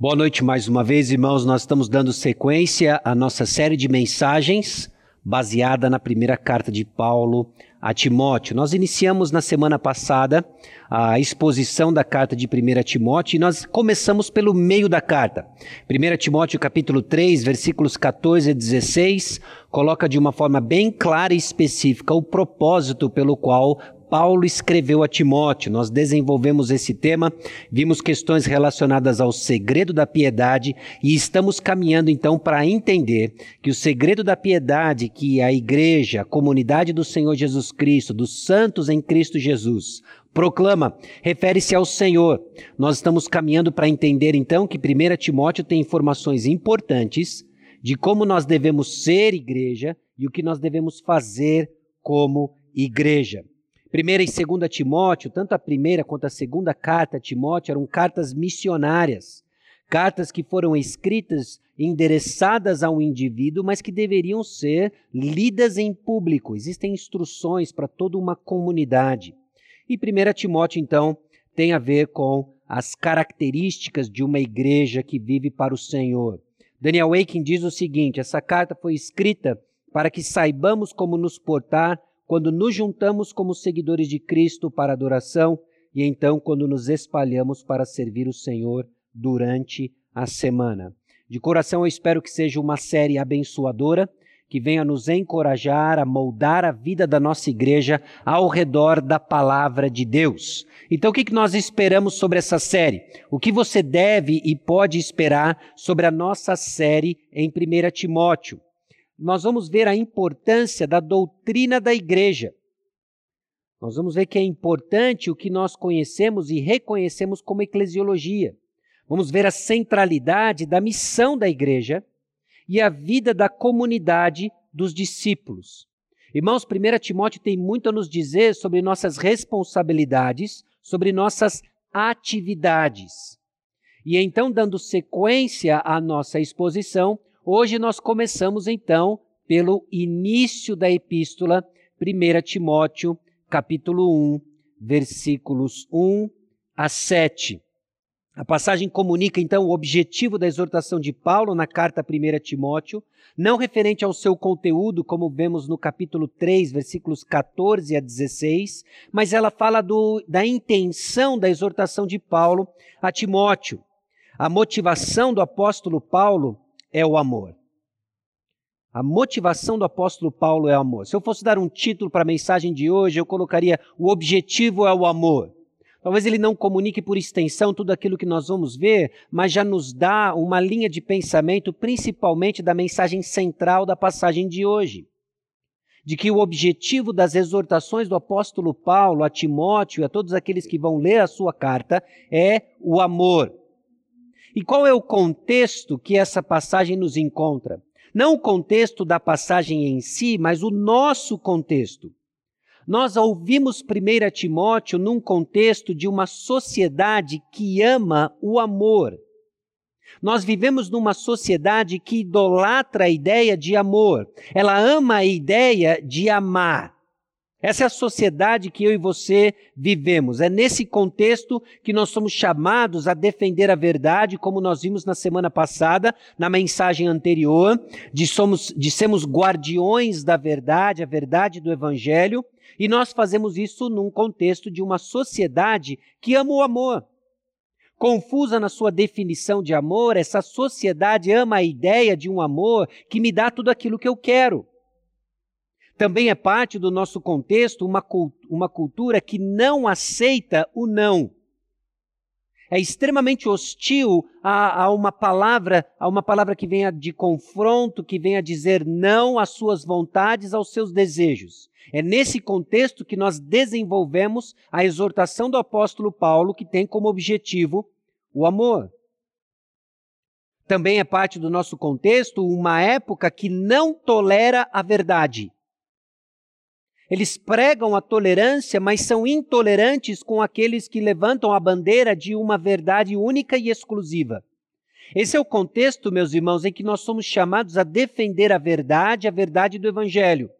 Boa noite mais uma vez, irmãos. Nós estamos dando sequência à nossa série de mensagens baseada na primeira carta de Paulo a Timóteo. Nós iniciamos na semana passada a exposição da carta de 1 Timóteo e nós começamos pelo meio da carta. 1 Timóteo capítulo 3, versículos 14 a 16, coloca de uma forma bem clara e específica o propósito pelo qual Paulo escreveu a Timóteo. Nós desenvolvemos esse tema, vimos questões relacionadas ao segredo da piedade e estamos caminhando então para entender que o segredo da piedade que a igreja, a comunidade do Senhor Jesus Cristo, dos santos em Cristo Jesus, proclama, refere-se ao Senhor. Nós estamos caminhando para entender então que 1 Timóteo tem informações importantes de como nós devemos ser igreja e o que nós devemos fazer como igreja. Primeira e segunda Timóteo, tanto a primeira quanto a segunda carta a Timóteo eram cartas missionárias, cartas que foram escritas endereçadas a um indivíduo, mas que deveriam ser lidas em público. Existem instruções para toda uma comunidade. E 1 Timóteo, então, tem a ver com as características de uma igreja que vive para o Senhor. Daniel Aiken diz o seguinte: essa carta foi escrita para que saibamos como nos portar quando nos juntamos como seguidores de Cristo para adoração e então quando nos espalhamos para servir o Senhor durante a semana. De coração, eu espero que seja uma série abençoadora, que venha nos encorajar a moldar a vida da nossa igreja ao redor da palavra de Deus. Então, o que nós esperamos sobre essa série? O que você deve e pode esperar sobre a nossa série em 1 Timóteo? Nós vamos ver a importância da doutrina da igreja. Nós vamos ver que é importante o que nós conhecemos e reconhecemos como eclesiologia. Vamos ver a centralidade da missão da igreja e a vida da comunidade dos discípulos. Irmãos, 1 Timóteo tem muito a nos dizer sobre nossas responsabilidades, sobre nossas atividades. E então, dando sequência à nossa exposição, Hoje nós começamos então pelo início da epístola, 1 Timóteo, capítulo 1, versículos 1 a 7. A passagem comunica então o objetivo da exortação de Paulo na carta 1 Timóteo, não referente ao seu conteúdo, como vemos no capítulo 3, versículos 14 a 16, mas ela fala do, da intenção da exortação de Paulo a Timóteo. A motivação do apóstolo Paulo é o amor. A motivação do apóstolo Paulo é o amor. Se eu fosse dar um título para a mensagem de hoje, eu colocaria: O objetivo é o amor. Talvez ele não comunique por extensão tudo aquilo que nós vamos ver, mas já nos dá uma linha de pensamento, principalmente da mensagem central da passagem de hoje. De que o objetivo das exortações do apóstolo Paulo a Timóteo e a todos aqueles que vão ler a sua carta é o amor. E qual é o contexto que essa passagem nos encontra? Não o contexto da passagem em si, mas o nosso contexto. Nós ouvimos 1 Timóteo num contexto de uma sociedade que ama o amor. Nós vivemos numa sociedade que idolatra a ideia de amor. Ela ama a ideia de amar. Essa é a sociedade que eu e você vivemos. É nesse contexto que nós somos chamados a defender a verdade, como nós vimos na semana passada, na mensagem anterior, de, somos, de sermos guardiões da verdade, a verdade do Evangelho, e nós fazemos isso num contexto de uma sociedade que ama o amor. Confusa na sua definição de amor, essa sociedade ama a ideia de um amor que me dá tudo aquilo que eu quero. Também é parte do nosso contexto uma, uma cultura que não aceita o não. É extremamente hostil a, a, uma palavra, a uma palavra que venha de confronto, que venha dizer não às suas vontades, aos seus desejos. É nesse contexto que nós desenvolvemos a exortação do apóstolo Paulo, que tem como objetivo o amor. Também é parte do nosso contexto uma época que não tolera a verdade. Eles pregam a tolerância, mas são intolerantes com aqueles que levantam a bandeira de uma verdade única e exclusiva. Esse é o contexto, meus irmãos, em que nós somos chamados a defender a verdade, a verdade do Evangelho.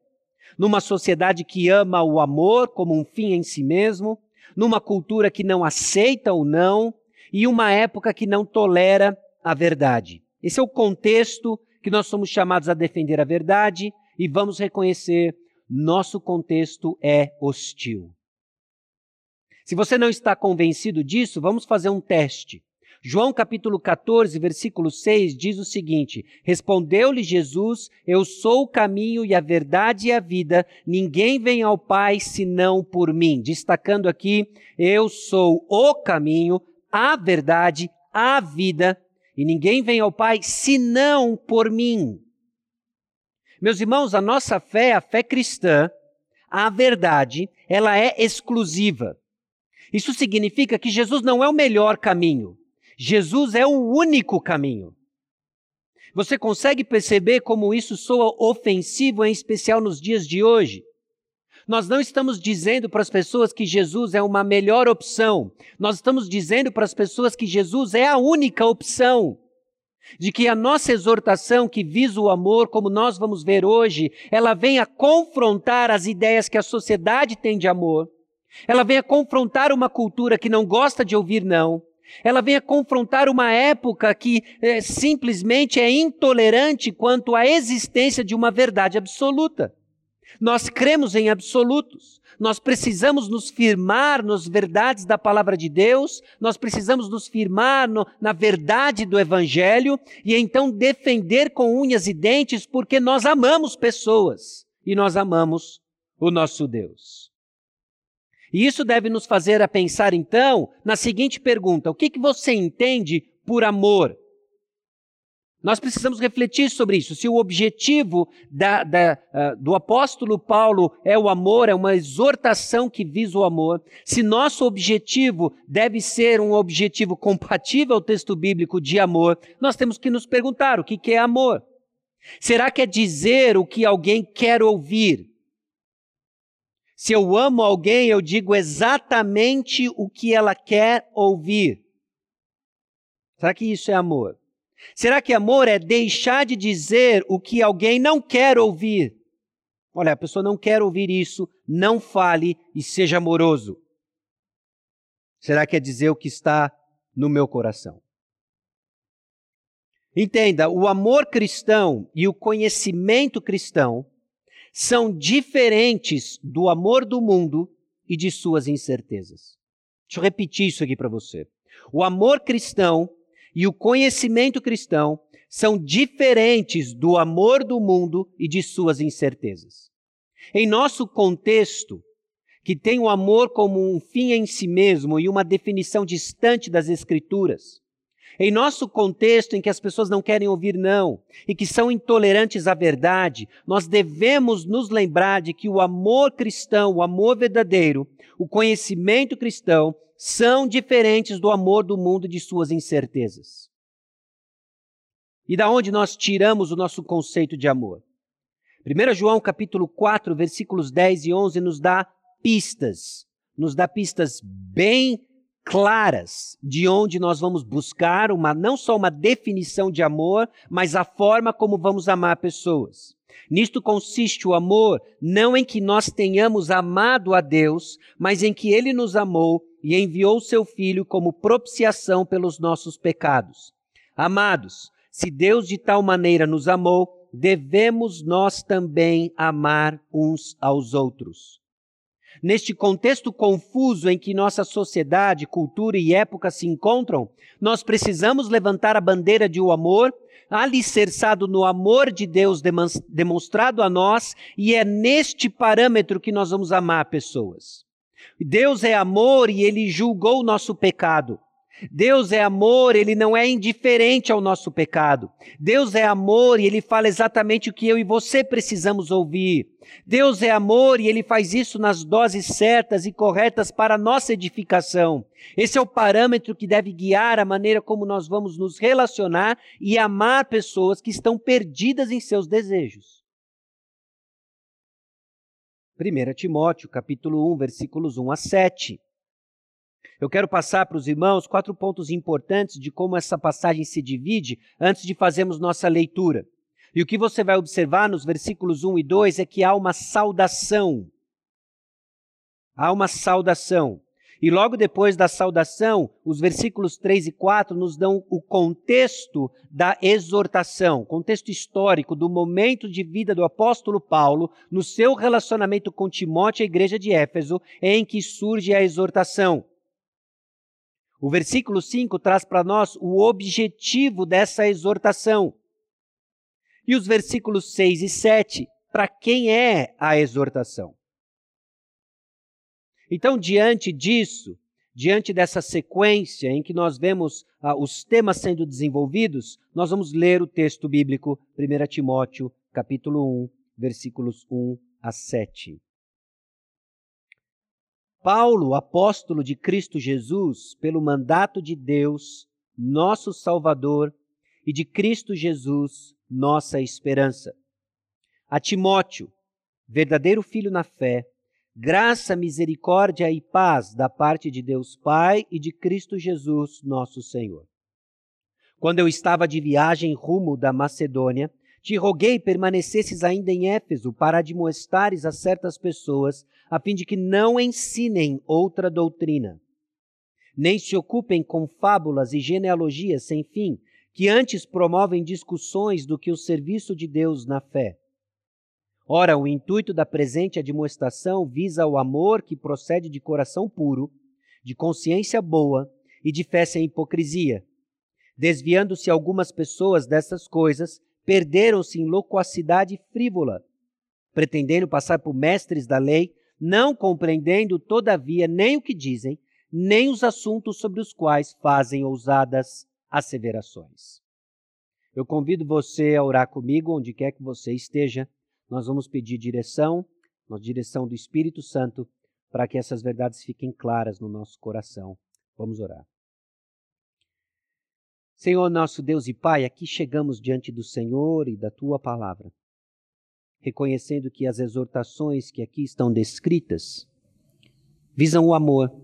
Numa sociedade que ama o amor como um fim em si mesmo, numa cultura que não aceita o não, e uma época que não tolera a verdade. Esse é o contexto que nós somos chamados a defender a verdade e vamos reconhecer nosso contexto é hostil. Se você não está convencido disso, vamos fazer um teste. João capítulo 14, versículo 6 diz o seguinte: Respondeu-lhe Jesus: Eu sou o caminho e a verdade e a vida, ninguém vem ao Pai senão por mim. Destacando aqui: Eu sou o caminho, a verdade, a vida, e ninguém vem ao Pai senão por mim. Meus irmãos, a nossa fé, a fé cristã, a verdade, ela é exclusiva. Isso significa que Jesus não é o melhor caminho. Jesus é o único caminho. Você consegue perceber como isso soa ofensivo, em especial nos dias de hoje? Nós não estamos dizendo para as pessoas que Jesus é uma melhor opção. Nós estamos dizendo para as pessoas que Jesus é a única opção. De que a nossa exortação que visa o amor, como nós vamos ver hoje, ela vem a confrontar as ideias que a sociedade tem de amor. Ela vem a confrontar uma cultura que não gosta de ouvir não. Ela vem a confrontar uma época que é, simplesmente é intolerante quanto à existência de uma verdade absoluta. Nós cremos em absolutos. Nós precisamos nos firmar nas verdades da palavra de Deus, nós precisamos nos firmar no, na verdade do Evangelho e então defender com unhas e dentes, porque nós amamos pessoas e nós amamos o nosso Deus. E isso deve nos fazer a pensar então na seguinte pergunta: o que, que você entende por amor? Nós precisamos refletir sobre isso. Se o objetivo da, da, uh, do apóstolo Paulo é o amor, é uma exortação que visa o amor, se nosso objetivo deve ser um objetivo compatível ao texto bíblico de amor, nós temos que nos perguntar o que, que é amor. Será que é dizer o que alguém quer ouvir? Se eu amo alguém, eu digo exatamente o que ela quer ouvir. Será que isso é amor? Será que amor é deixar de dizer o que alguém não quer ouvir? Olha, a pessoa não quer ouvir isso, não fale e seja amoroso. Será que é dizer o que está no meu coração? Entenda, o amor cristão e o conhecimento cristão são diferentes do amor do mundo e de suas incertezas. Deixa eu repetir isso aqui para você. O amor cristão e o conhecimento cristão são diferentes do amor do mundo e de suas incertezas. Em nosso contexto, que tem o amor como um fim em si mesmo e uma definição distante das Escrituras, em nosso contexto em que as pessoas não querem ouvir não e que são intolerantes à verdade, nós devemos nos lembrar de que o amor cristão, o amor verdadeiro, o conhecimento cristão são diferentes do amor do mundo e de suas incertezas. E da onde nós tiramos o nosso conceito de amor? 1 João capítulo 4, versículos 10 e 11 nos dá pistas, nos dá pistas bem claras de onde nós vamos buscar uma não só uma definição de amor, mas a forma como vamos amar pessoas. Nisto consiste o amor, não em que nós tenhamos amado a Deus, mas em que ele nos amou e enviou seu filho como propiciação pelos nossos pecados. Amados, se Deus de tal maneira nos amou, devemos nós também amar uns aos outros. Neste contexto confuso em que nossa sociedade, cultura e época se encontram, nós precisamos levantar a bandeira de o um amor, alicerçado no amor de Deus demonstrado a nós, e é neste parâmetro que nós vamos amar pessoas. Deus é amor e ele julgou o nosso pecado. Deus é amor, ele não é indiferente ao nosso pecado. Deus é amor e ele fala exatamente o que eu e você precisamos ouvir. Deus é amor e ele faz isso nas doses certas e corretas para a nossa edificação. Esse é o parâmetro que deve guiar a maneira como nós vamos nos relacionar e amar pessoas que estão perdidas em seus desejos. 1 Timóteo, capítulo 1, versículos 1 a 7. Eu quero passar para os irmãos quatro pontos importantes de como essa passagem se divide antes de fazermos nossa leitura. E o que você vai observar nos versículos 1 e 2 é que há uma saudação. Há uma saudação. E logo depois da saudação, os versículos 3 e 4 nos dão o contexto da exortação, contexto histórico do momento de vida do apóstolo Paulo no seu relacionamento com Timóteo e a igreja de Éfeso, em que surge a exortação. O versículo 5 traz para nós o objetivo dessa exortação. E os versículos 6 e 7, para quem é a exortação? Então, diante disso, diante dessa sequência em que nós vemos ah, os temas sendo desenvolvidos, nós vamos ler o texto bíblico, 1 Timóteo, capítulo 1, versículos 1 a 7. Paulo, apóstolo de Cristo Jesus, pelo mandato de Deus, nosso Salvador, e de Cristo Jesus, nossa esperança. A Timóteo, verdadeiro filho na fé, Graça, misericórdia e paz da parte de Deus Pai e de Cristo Jesus, nosso Senhor. Quando eu estava de viagem rumo da Macedônia, te roguei permanecesses ainda em Éfeso para admoestares a certas pessoas, a fim de que não ensinem outra doutrina, nem se ocupem com fábulas e genealogias sem fim, que antes promovem discussões do que o serviço de Deus na fé. Ora, o intuito da presente admoestação visa o amor que procede de coração puro, de consciência boa e de fé sem hipocrisia. Desviando-se algumas pessoas dessas coisas, perderam-se em loquacidade frívola, pretendendo passar por mestres da lei, não compreendendo, todavia, nem o que dizem, nem os assuntos sobre os quais fazem ousadas asseverações. Eu convido você a orar comigo onde quer que você esteja nós vamos pedir direção, a direção do Espírito Santo, para que essas verdades fiquem claras no nosso coração. Vamos orar. Senhor nosso Deus e Pai, aqui chegamos diante do Senhor e da tua palavra, reconhecendo que as exortações que aqui estão descritas visam o amor,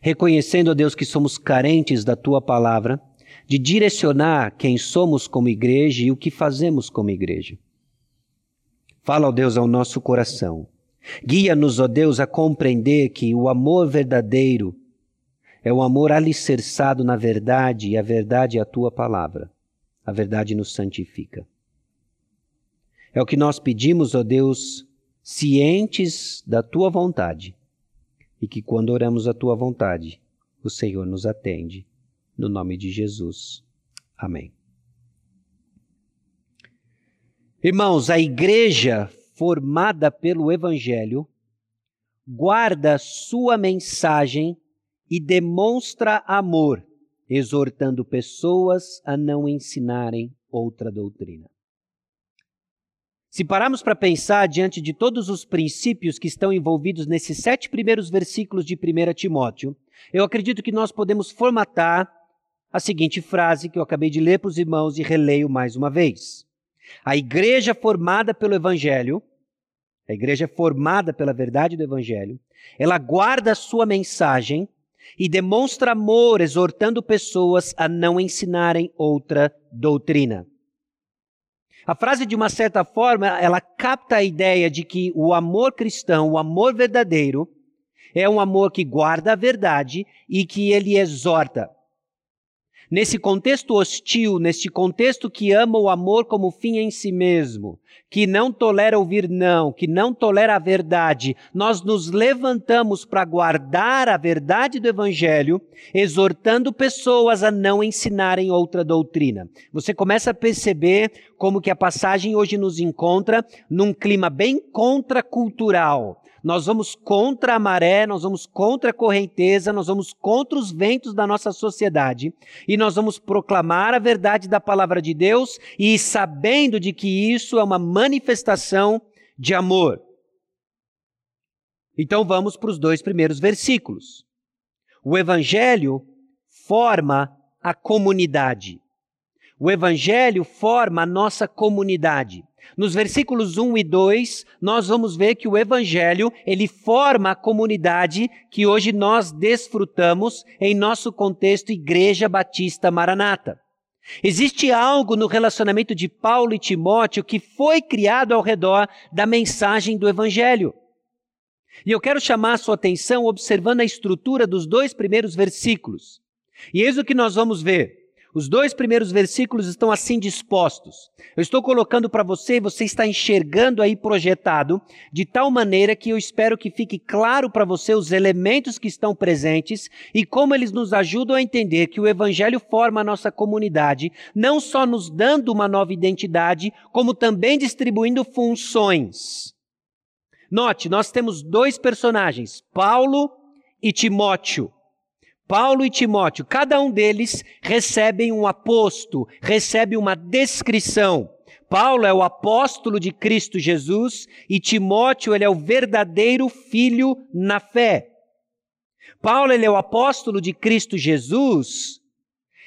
reconhecendo, ó Deus, que somos carentes da tua palavra, de direcionar quem somos como igreja e o que fazemos como igreja. Fala, ó Deus, ao nosso coração. Guia-nos, ó Deus, a compreender que o amor verdadeiro é o amor alicerçado na verdade e a verdade é a tua palavra. A verdade nos santifica. É o que nós pedimos, ó Deus, cientes da tua vontade e que quando oramos a tua vontade, o Senhor nos atende. No nome de Jesus. Amém. Irmãos, a igreja formada pelo Evangelho guarda sua mensagem e demonstra amor, exortando pessoas a não ensinarem outra doutrina. Se pararmos para pensar diante de todos os princípios que estão envolvidos nesses sete primeiros versículos de 1 Timóteo, eu acredito que nós podemos formatar a seguinte frase que eu acabei de ler para os irmãos e releio mais uma vez. A igreja formada pelo Evangelho, a igreja formada pela verdade do Evangelho, ela guarda a sua mensagem e demonstra amor, exortando pessoas a não ensinarem outra doutrina. A frase, de uma certa forma, ela capta a ideia de que o amor cristão, o amor verdadeiro, é um amor que guarda a verdade e que ele exorta. Nesse contexto hostil, neste contexto que ama o amor como fim em si mesmo, que não tolera ouvir não, que não tolera a verdade, nós nos levantamos para guardar a verdade do Evangelho, exortando pessoas a não ensinarem outra doutrina. Você começa a perceber como que a passagem hoje nos encontra num clima bem contracultural nós vamos contra a maré, nós vamos contra a correnteza, nós vamos contra os ventos da nossa sociedade e nós vamos proclamar a verdade da palavra de Deus e sabendo de que isso é uma manifestação de amor. Então vamos para os dois primeiros versículos. O evangelho forma a comunidade. O evangelho forma a nossa comunidade. Nos versículos 1 e 2, nós vamos ver que o evangelho, ele forma a comunidade que hoje nós desfrutamos em nosso contexto Igreja Batista Maranata. Existe algo no relacionamento de Paulo e Timóteo que foi criado ao redor da mensagem do evangelho. E eu quero chamar a sua atenção observando a estrutura dos dois primeiros versículos. E eis o que nós vamos ver. Os dois primeiros versículos estão assim dispostos. Eu estou colocando para você e você está enxergando aí projetado, de tal maneira que eu espero que fique claro para você os elementos que estão presentes e como eles nos ajudam a entender que o Evangelho forma a nossa comunidade, não só nos dando uma nova identidade, como também distribuindo funções. Note, nós temos dois personagens, Paulo e Timóteo. Paulo e Timóteo, cada um deles recebem um aposto, recebe uma descrição. Paulo é o apóstolo de Cristo Jesus e Timóteo ele é o verdadeiro filho na fé. Paulo ele é o apóstolo de Cristo Jesus,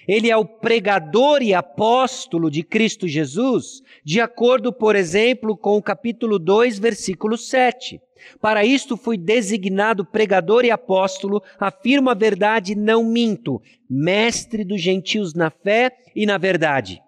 ele é o pregador e apóstolo de Cristo Jesus, de acordo, por exemplo, com o capítulo 2, versículo 7. Para isto fui designado pregador e apóstolo, afirmo a verdade, não minto, mestre dos gentios na fé e na verdade.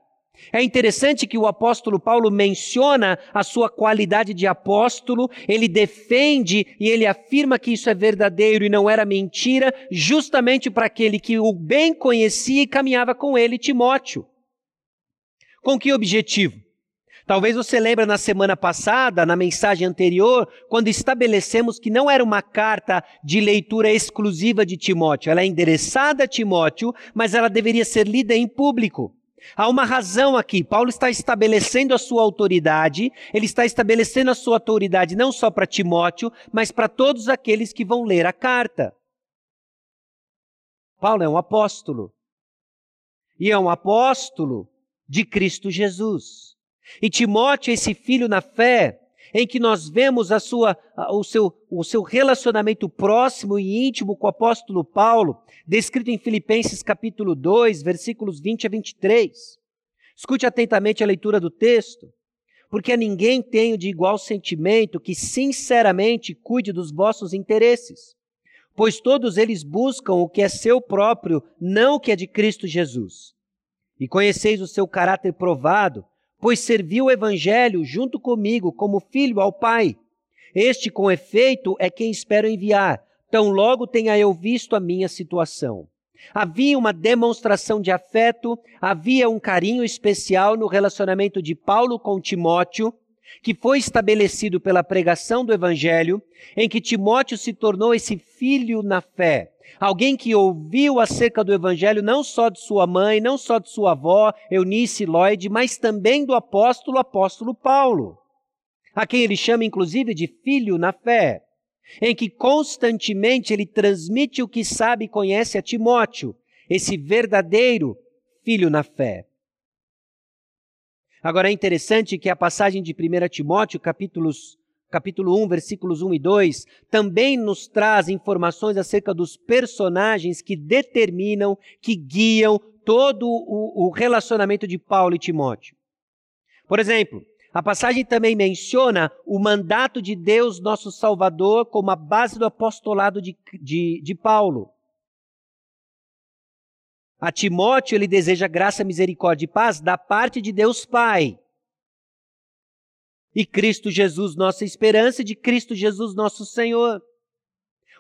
É interessante que o apóstolo Paulo menciona a sua qualidade de apóstolo, ele defende e ele afirma que isso é verdadeiro e não era mentira, justamente para aquele que o bem conhecia e caminhava com ele, Timóteo. Com que objetivo? Talvez você lembre na semana passada, na mensagem anterior, quando estabelecemos que não era uma carta de leitura exclusiva de Timóteo. Ela é endereçada a Timóteo, mas ela deveria ser lida em público. Há uma razão aqui. Paulo está estabelecendo a sua autoridade, ele está estabelecendo a sua autoridade não só para Timóteo, mas para todos aqueles que vão ler a carta. Paulo é um apóstolo. E é um apóstolo de Cristo Jesus. E Timóteo, esse filho na fé, em que nós vemos a sua, o, seu, o seu relacionamento próximo e íntimo com o apóstolo Paulo, descrito em Filipenses capítulo 2, versículos 20 a 23. Escute atentamente a leitura do texto. Porque a ninguém tenho de igual sentimento que sinceramente cuide dos vossos interesses, pois todos eles buscam o que é seu próprio, não o que é de Cristo Jesus. E conheceis o seu caráter provado, pois serviu o Evangelho junto comigo como filho ao Pai. Este, com efeito, é quem espero enviar, tão logo tenha eu visto a minha situação. Havia uma demonstração de afeto, havia um carinho especial no relacionamento de Paulo com Timóteo, que foi estabelecido pela pregação do Evangelho, em que Timóteo se tornou esse filho na fé, Alguém que ouviu acerca do Evangelho não só de sua mãe, não só de sua avó, Eunice Lloyd, mas também do apóstolo, apóstolo Paulo, a quem ele chama inclusive de filho na fé, em que constantemente ele transmite o que sabe e conhece a Timóteo, esse verdadeiro filho na fé. Agora é interessante que a passagem de 1 Timóteo, capítulos capítulo 1, versículos 1 e 2, também nos traz informações acerca dos personagens que determinam, que guiam todo o, o relacionamento de Paulo e Timóteo. Por exemplo, a passagem também menciona o mandato de Deus, nosso Salvador, como a base do apostolado de, de, de Paulo. A Timóteo ele deseja graça, misericórdia e paz da parte de Deus Pai e Cristo Jesus nossa esperança e de Cristo Jesus nosso Senhor.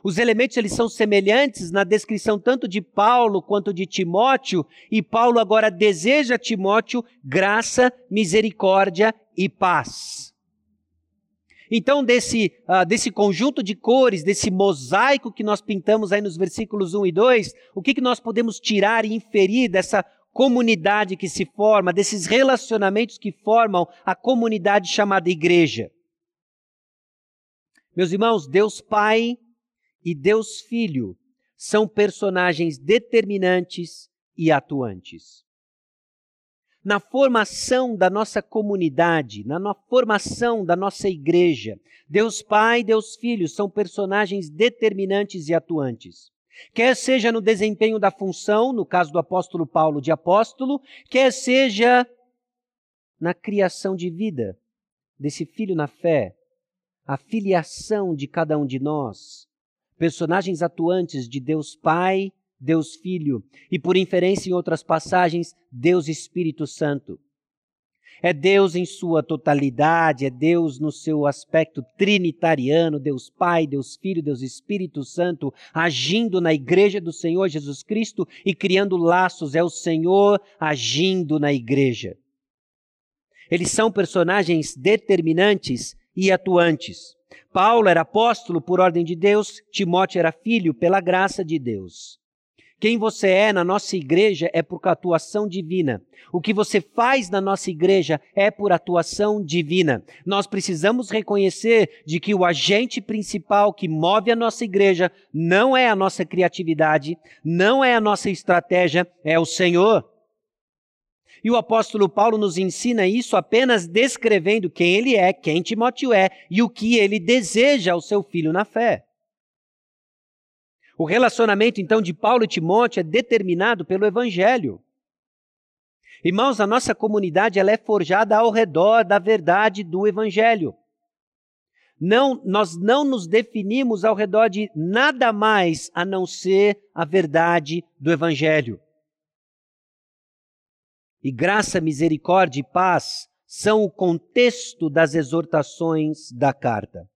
Os elementos eles são semelhantes na descrição tanto de Paulo quanto de Timóteo, e Paulo agora deseja a Timóteo graça, misericórdia e paz. Então, desse, uh, desse conjunto de cores, desse mosaico que nós pintamos aí nos versículos 1 e 2, o que, que nós podemos tirar e inferir dessa comunidade que se forma, desses relacionamentos que formam a comunidade chamada igreja. Meus irmãos, Deus Pai e Deus Filho são personagens determinantes e atuantes. Na formação da nossa comunidade, na formação da nossa igreja, Deus Pai Deus Filho são personagens determinantes e atuantes. Quer seja no desempenho da função, no caso do apóstolo Paulo de apóstolo, quer seja na criação de vida desse filho na fé, a filiação de cada um de nós, personagens atuantes de Deus Pai, Deus Filho e, por inferência em outras passagens, Deus Espírito Santo. É Deus em sua totalidade, é Deus no seu aspecto trinitariano, Deus Pai, Deus Filho, Deus Espírito Santo, agindo na igreja do Senhor Jesus Cristo e criando laços. É o Senhor agindo na igreja. Eles são personagens determinantes e atuantes. Paulo era apóstolo por ordem de Deus, Timóteo era filho pela graça de Deus. Quem você é na nossa igreja é por atuação divina. O que você faz na nossa igreja é por atuação divina. Nós precisamos reconhecer de que o agente principal que move a nossa igreja não é a nossa criatividade, não é a nossa estratégia, é o Senhor. E o apóstolo Paulo nos ensina isso apenas descrevendo quem ele é, quem Timóteo é e o que ele deseja ao seu filho na fé. O relacionamento então de Paulo e Timóteo é determinado pelo evangelho. Irmãos, a nossa comunidade ela é forjada ao redor da verdade do evangelho. Não, nós não nos definimos ao redor de nada mais a não ser a verdade do evangelho. E graça, misericórdia e paz são o contexto das exortações da carta.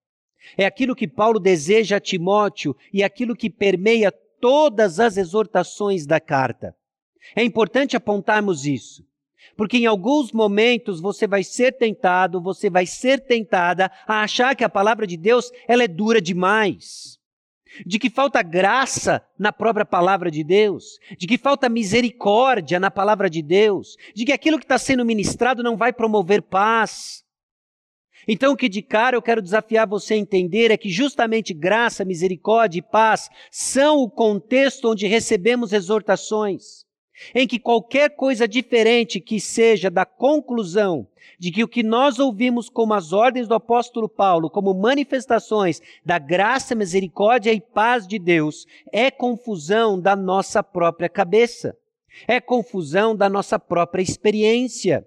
É aquilo que Paulo deseja a Timóteo e aquilo que permeia todas as exortações da carta. É importante apontarmos isso, porque em alguns momentos você vai ser tentado, você vai ser tentada a achar que a palavra de Deus ela é dura demais de que falta graça na própria palavra de Deus, de que falta misericórdia na palavra de Deus, de que aquilo que está sendo ministrado não vai promover paz. Então, o que de cara eu quero desafiar você a entender é que justamente graça, misericórdia e paz são o contexto onde recebemos exortações em que qualquer coisa diferente que seja da conclusão de que o que nós ouvimos como as ordens do apóstolo Paulo, como manifestações da graça, misericórdia e paz de Deus, é confusão da nossa própria cabeça, é confusão da nossa própria experiência.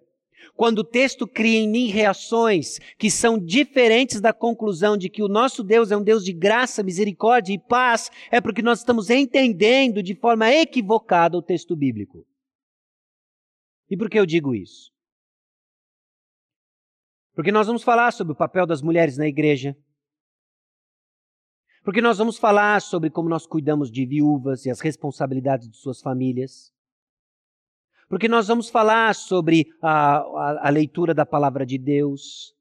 Quando o texto cria em mim reações que são diferentes da conclusão de que o nosso Deus é um Deus de graça, misericórdia e paz, é porque nós estamos entendendo de forma equivocada o texto bíblico. E por que eu digo isso? Porque nós vamos falar sobre o papel das mulheres na igreja. Porque nós vamos falar sobre como nós cuidamos de viúvas e as responsabilidades de suas famílias porque nós vamos falar sobre a, a, a, leitura da palavra de Deus,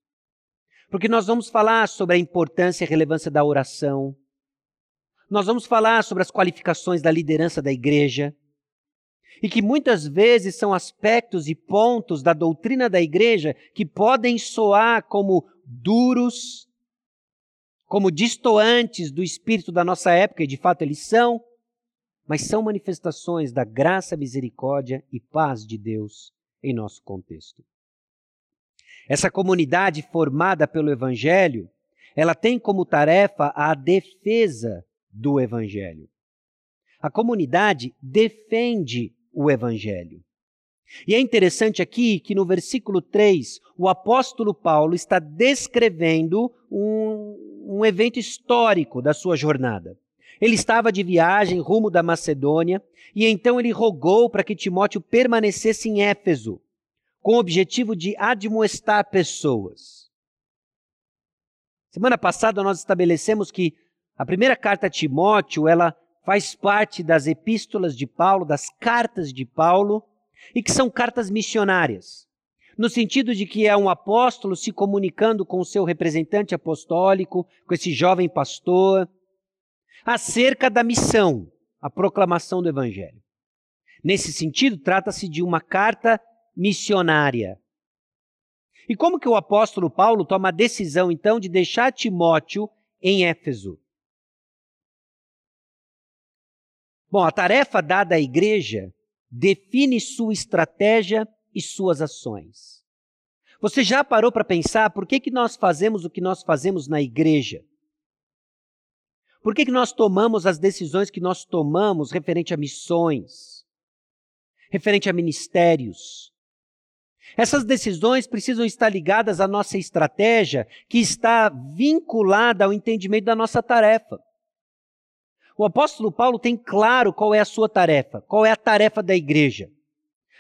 porque nós vamos falar sobre a importância e relevância da oração, nós vamos falar sobre as qualificações da liderança da igreja, e que muitas vezes são aspectos e pontos da doutrina da igreja que podem soar como duros, como distoantes do espírito da nossa época, e de fato eles são, mas são manifestações da graça, misericórdia e paz de Deus em nosso contexto. Essa comunidade formada pelo Evangelho, ela tem como tarefa a defesa do Evangelho. A comunidade defende o Evangelho. E é interessante aqui que no versículo 3, o apóstolo Paulo está descrevendo um, um evento histórico da sua jornada. Ele estava de viagem rumo da Macedônia e então ele rogou para que Timóteo permanecesse em Éfeso, com o objetivo de admoestar pessoas. Semana passada nós estabelecemos que a primeira carta a Timóteo, ela faz parte das epístolas de Paulo, das cartas de Paulo, e que são cartas missionárias. No sentido de que é um apóstolo se comunicando com o seu representante apostólico, com esse jovem pastor, acerca da missão, a proclamação do Evangelho. Nesse sentido, trata-se de uma carta missionária. E como que o apóstolo Paulo toma a decisão, então, de deixar Timóteo em Éfeso? Bom, a tarefa dada à igreja define sua estratégia e suas ações. Você já parou para pensar por que, que nós fazemos o que nós fazemos na igreja? Por que, que nós tomamos as decisões que nós tomamos referente a missões, referente a ministérios? Essas decisões precisam estar ligadas à nossa estratégia, que está vinculada ao entendimento da nossa tarefa. O apóstolo Paulo tem claro qual é a sua tarefa, qual é a tarefa da igreja.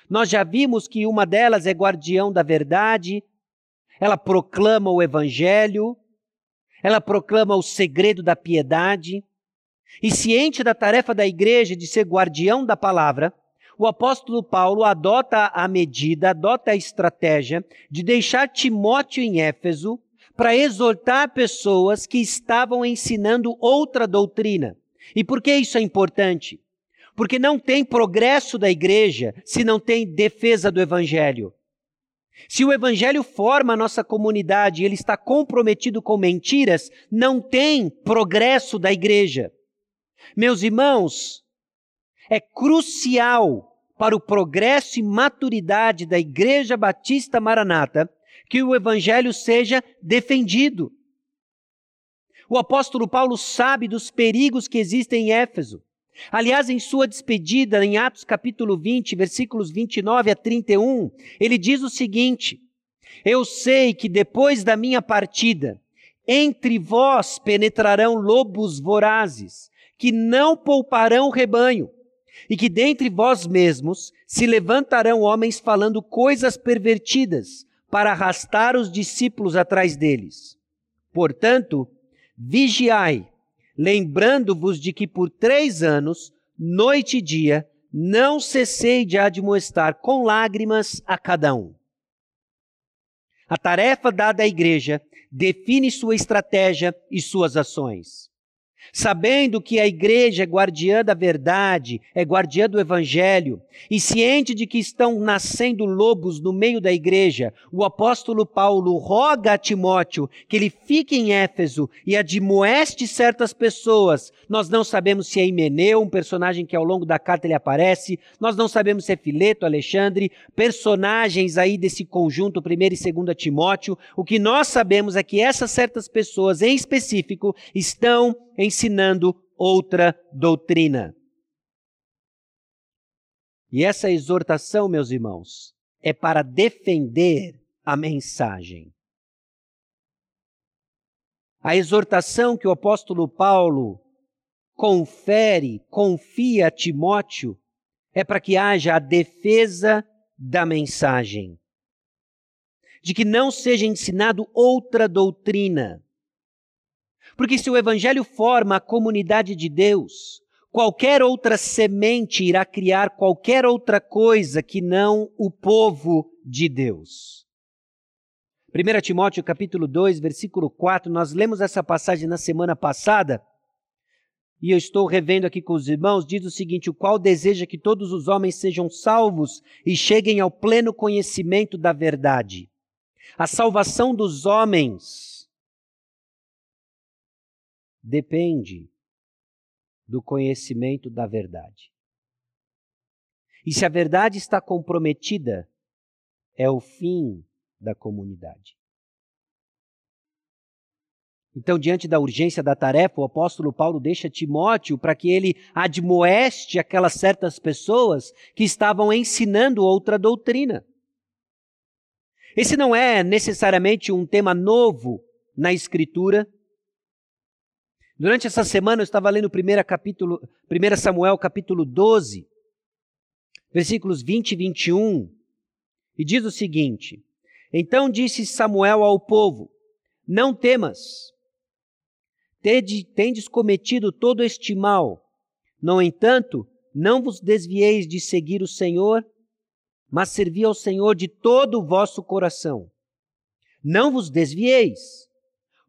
Nós já vimos que uma delas é guardião da verdade, ela proclama o evangelho, ela proclama o segredo da piedade. E ciente da tarefa da igreja de ser guardião da palavra, o apóstolo Paulo adota a medida, adota a estratégia de deixar Timóteo em Éfeso para exortar pessoas que estavam ensinando outra doutrina. E por que isso é importante? Porque não tem progresso da igreja se não tem defesa do evangelho. Se o evangelho forma a nossa comunidade e ele está comprometido com mentiras, não tem progresso da igreja. Meus irmãos, é crucial para o progresso e maturidade da Igreja Batista Maranata que o evangelho seja defendido. O apóstolo Paulo sabe dos perigos que existem em Éfeso. Aliás, em sua despedida, em Atos capítulo 20, versículos 29 a 31, ele diz o seguinte: Eu sei que depois da minha partida, entre vós penetrarão lobos vorazes, que não pouparão o rebanho, e que dentre vós mesmos se levantarão homens falando coisas pervertidas, para arrastar os discípulos atrás deles. Portanto, vigiai, lembrando-vos de que por três anos, noite e dia, não cessei de admoestar com lágrimas a cada um. A tarefa dada à igreja define sua estratégia e suas ações. Sabendo que a igreja é guardiã da verdade, é guardiã do evangelho, e ciente de que estão nascendo lobos no meio da igreja, o apóstolo Paulo roga a Timóteo que ele fique em Éfeso e admoeste certas pessoas. Nós não sabemos se é Himeneu, um personagem que ao longo da carta ele aparece, nós não sabemos se é Fileto, Alexandre, personagens aí desse conjunto, 1 e 2 Timóteo. O que nós sabemos é que essas certas pessoas, em específico, estão ensinando outra doutrina. E essa exortação, meus irmãos, é para defender a mensagem. A exortação que o apóstolo Paulo confere, confia a Timóteo, é para que haja a defesa da mensagem. De que não seja ensinado outra doutrina. Porque se o Evangelho forma a comunidade de Deus, qualquer outra semente irá criar qualquer outra coisa que não o povo de Deus. 1 Timóteo capítulo 2, versículo 4, nós lemos essa passagem na semana passada, e eu estou revendo aqui com os irmãos, diz o seguinte: o qual deseja que todos os homens sejam salvos e cheguem ao pleno conhecimento da verdade. A salvação dos homens depende do conhecimento da verdade. E se a verdade está comprometida, é o fim da comunidade. Então, diante da urgência da tarefa, o apóstolo Paulo deixa Timóteo para que ele admoeste aquelas certas pessoas que estavam ensinando outra doutrina. Esse não é necessariamente um tema novo na Escritura, Durante essa semana eu estava lendo 1 capítulo, 1 Samuel capítulo 12, versículos 20 e 21, e diz o seguinte: Então disse Samuel ao povo: Não temas, tendes cometido todo este mal. No entanto, não vos desvieis de seguir o Senhor, mas servi ao Senhor de todo o vosso coração. Não vos desvieis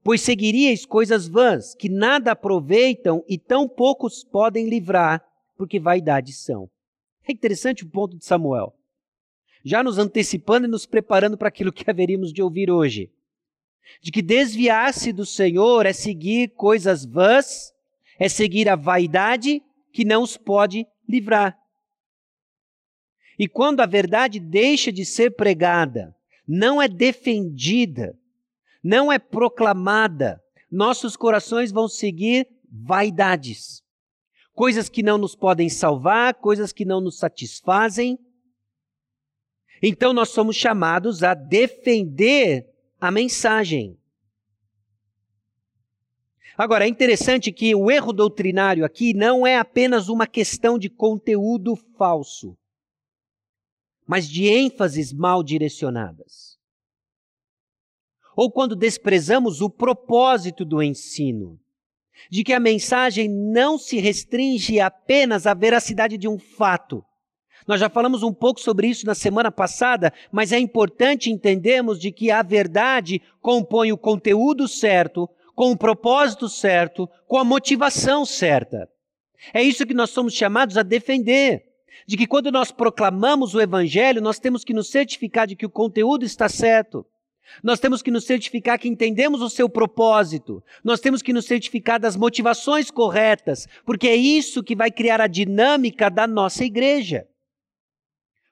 pois seguiríeis coisas vãs, que nada aproveitam e tão poucos podem livrar, porque vaidades são. É interessante o ponto de Samuel. Já nos antecipando e nos preparando para aquilo que haveríamos de ouvir hoje. De que desviar-se do Senhor é seguir coisas vãs, é seguir a vaidade que não os pode livrar. E quando a verdade deixa de ser pregada, não é defendida, não é proclamada, nossos corações vão seguir vaidades. Coisas que não nos podem salvar, coisas que não nos satisfazem. Então nós somos chamados a defender a mensagem. Agora, é interessante que o erro doutrinário aqui não é apenas uma questão de conteúdo falso. mas de ênfases mal direcionadas. Ou quando desprezamos o propósito do ensino, de que a mensagem não se restringe apenas à veracidade de um fato. Nós já falamos um pouco sobre isso na semana passada, mas é importante entendermos de que a verdade compõe o conteúdo certo, com o propósito certo, com a motivação certa. É isso que nós somos chamados a defender. De que quando nós proclamamos o Evangelho, nós temos que nos certificar de que o conteúdo está certo. Nós temos que nos certificar que entendemos o seu propósito. Nós temos que nos certificar das motivações corretas, porque é isso que vai criar a dinâmica da nossa igreja.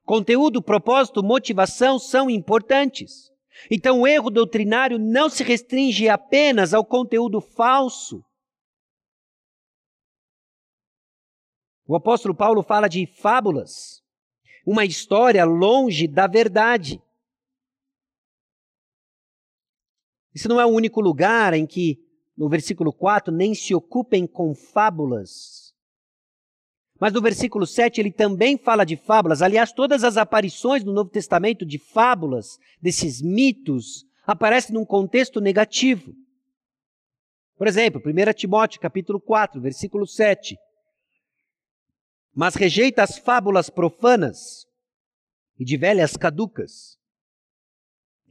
Conteúdo, propósito, motivação são importantes. Então, o erro doutrinário não se restringe apenas ao conteúdo falso. O apóstolo Paulo fala de fábulas, uma história longe da verdade. Isso não é o único lugar em que, no versículo 4, nem se ocupem com fábulas. Mas no versículo 7 ele também fala de fábulas. Aliás, todas as aparições no Novo Testamento de fábulas, desses mitos, aparecem num contexto negativo. Por exemplo, 1 Timóteo capítulo 4, versículo 7. Mas rejeita as fábulas profanas e de velhas caducas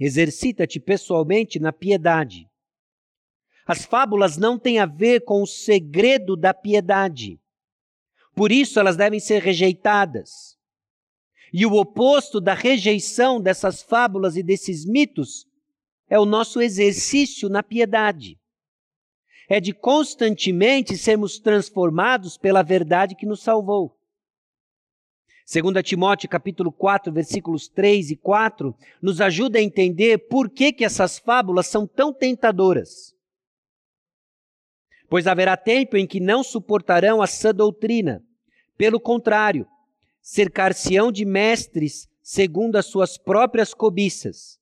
Exercita-te pessoalmente na piedade. As fábulas não têm a ver com o segredo da piedade. Por isso elas devem ser rejeitadas. E o oposto da rejeição dessas fábulas e desses mitos é o nosso exercício na piedade. É de constantemente sermos transformados pela verdade que nos salvou. 2 Timóteo capítulo 4, versículos 3 e 4, nos ajuda a entender por que, que essas fábulas são tão tentadoras. Pois haverá tempo em que não suportarão a sã doutrina. Pelo contrário, cercar-se-ão de mestres segundo as suas próprias cobiças,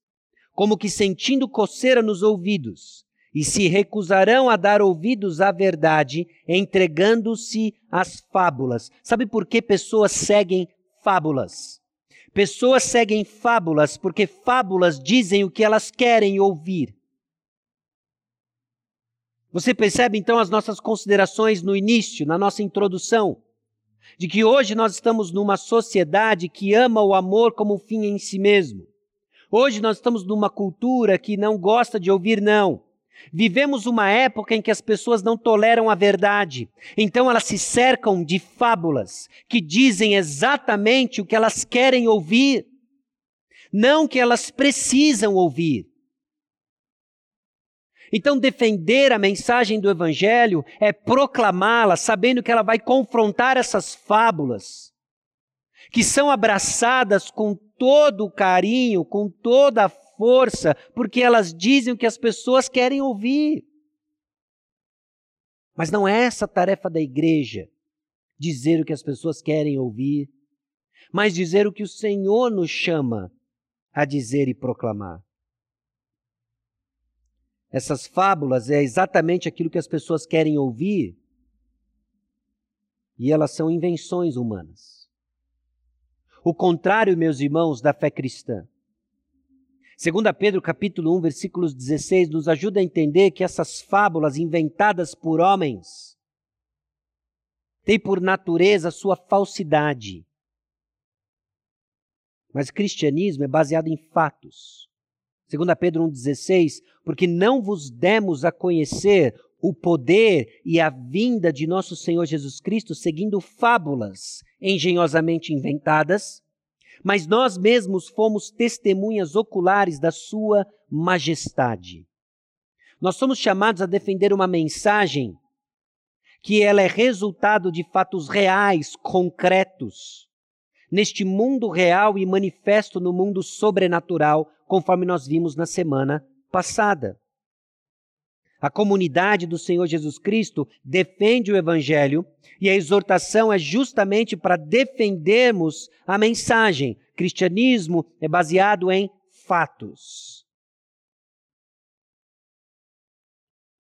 como que sentindo coceira nos ouvidos, e se recusarão a dar ouvidos à verdade, entregando-se às fábulas. Sabe por que pessoas seguem fábulas. Pessoas seguem fábulas porque fábulas dizem o que elas querem ouvir. Você percebe então as nossas considerações no início, na nossa introdução, de que hoje nós estamos numa sociedade que ama o amor como um fim em si mesmo. Hoje nós estamos numa cultura que não gosta de ouvir não. Vivemos uma época em que as pessoas não toleram a verdade, então elas se cercam de fábulas que dizem exatamente o que elas querem ouvir, não o que elas precisam ouvir. Então, defender a mensagem do Evangelho é proclamá-la, sabendo que ela vai confrontar essas fábulas, que são abraçadas com todo o carinho, com toda a força, porque elas dizem o que as pessoas querem ouvir. Mas não é essa a tarefa da igreja, dizer o que as pessoas querem ouvir, mas dizer o que o Senhor nos chama a dizer e proclamar. Essas fábulas é exatamente aquilo que as pessoas querem ouvir e elas são invenções humanas. O contrário, meus irmãos, da fé cristã. 2 Pedro capítulo 1, versículos 16, nos ajuda a entender que essas fábulas inventadas por homens têm por natureza sua falsidade. Mas cristianismo é baseado em fatos. 2 Pedro 1,16, porque não vos demos a conhecer o poder e a vinda de nosso Senhor Jesus Cristo seguindo fábulas engenhosamente inventadas, mas nós mesmos fomos testemunhas oculares da Sua majestade. Nós somos chamados a defender uma mensagem que ela é resultado de fatos reais, concretos, neste mundo real e manifesto no mundo sobrenatural, conforme nós vimos na semana passada. A comunidade do Senhor Jesus Cristo defende o Evangelho e a exortação é justamente para defendermos a mensagem. Cristianismo é baseado em fatos.